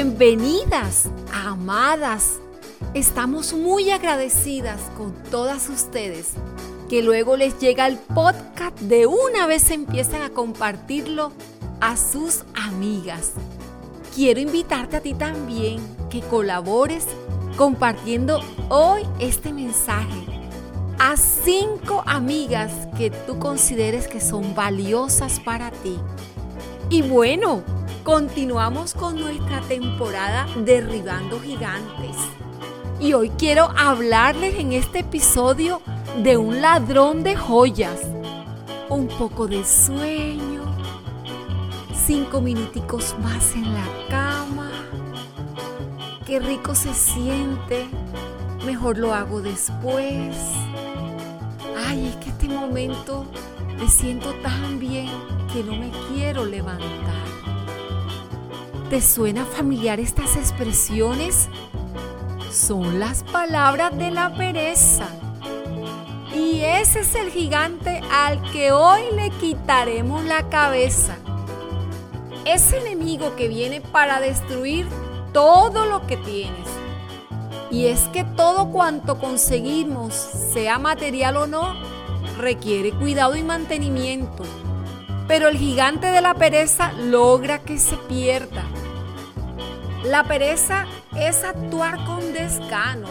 Bienvenidas, amadas. Estamos muy agradecidas con todas ustedes que luego les llega el podcast de una vez empiezan a compartirlo a sus amigas. Quiero invitarte a ti también que colabores compartiendo hoy este mensaje a cinco amigas que tú consideres que son valiosas para ti. Y bueno, continuamos con nuestra temporada Derribando Gigantes. Y hoy quiero hablarles en este episodio de un ladrón de joyas. Un poco de sueño, cinco minuticos más en la cama. Qué rico se siente. Mejor lo hago después. Ay, es que este momento me siento tan bien que no me quiero levantar. ¿Te suena familiar estas expresiones? Son las palabras de la pereza. Y ese es el gigante al que hoy le quitaremos la cabeza. Ese enemigo que viene para destruir todo lo que tienes. Y es que todo cuanto conseguimos, sea material o no, requiere cuidado y mantenimiento. Pero el gigante de la pereza logra que se pierda. La pereza es actuar con desgano,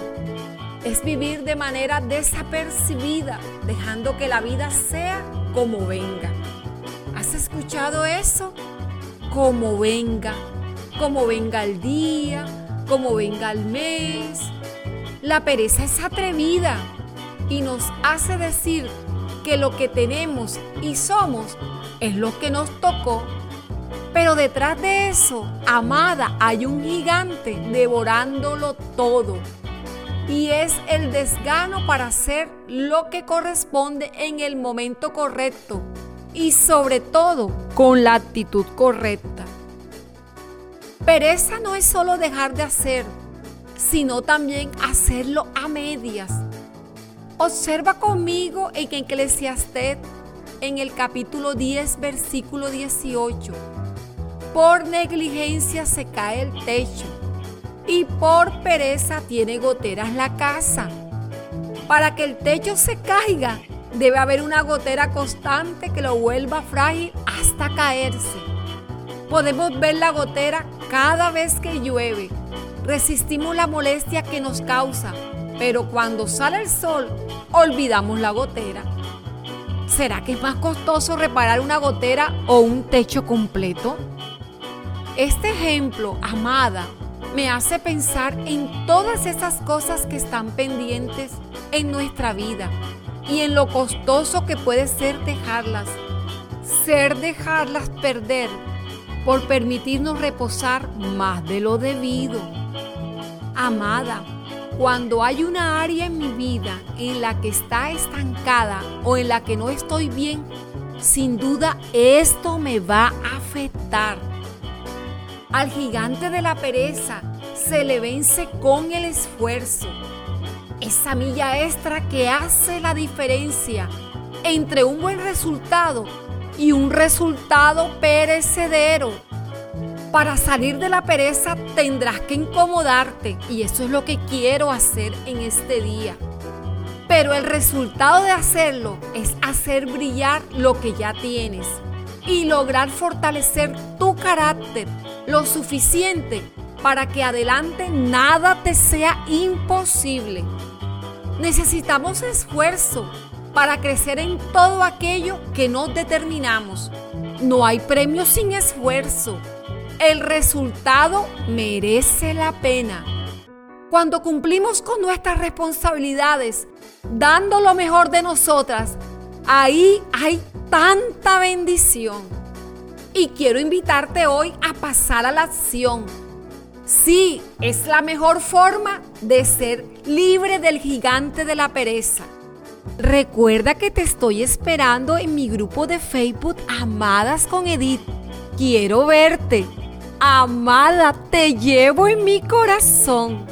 es vivir de manera desapercibida, dejando que la vida sea como venga. ¿Has escuchado eso? Como venga, como venga el día, como venga el mes. La pereza es atrevida y nos hace decir que lo que tenemos y somos es lo que nos tocó. Pero detrás de eso, amada, hay un gigante devorándolo todo y es el desgano para hacer lo que corresponde en el momento correcto y sobre todo con la actitud correcta. Pereza no es solo dejar de hacer, sino también hacerlo a medias. Observa conmigo en Eclesiastés en el capítulo 10, versículo 18. Por negligencia se cae el techo y por pereza tiene goteras la casa. Para que el techo se caiga, debe haber una gotera constante que lo vuelva frágil hasta caerse. Podemos ver la gotera cada vez que llueve. Resistimos la molestia que nos causa, pero cuando sale el sol, olvidamos la gotera. ¿Será que es más costoso reparar una gotera o un techo completo? Este ejemplo, amada, me hace pensar en todas esas cosas que están pendientes en nuestra vida y en lo costoso que puede ser dejarlas. Ser dejarlas perder por permitirnos reposar más de lo debido. Amada, cuando hay una área en mi vida en la que está estancada o en la que no estoy bien, sin duda esto me va a afectar al gigante de la pereza se le vence con el esfuerzo. Esa milla extra que hace la diferencia entre un buen resultado y un resultado perecedero. Para salir de la pereza tendrás que incomodarte y eso es lo que quiero hacer en este día. Pero el resultado de hacerlo es hacer brillar lo que ya tienes y lograr fortalecer tu carácter lo suficiente para que adelante nada te sea imposible. Necesitamos esfuerzo para crecer en todo aquello que nos determinamos. No hay premio sin esfuerzo. El resultado merece la pena. Cuando cumplimos con nuestras responsabilidades, dando lo mejor de nosotras, ahí hay tanta bendición. Y quiero invitarte hoy a pasar a la acción. Sí, es la mejor forma de ser libre del gigante de la pereza. Recuerda que te estoy esperando en mi grupo de Facebook Amadas con Edith. Quiero verte. Amada, te llevo en mi corazón.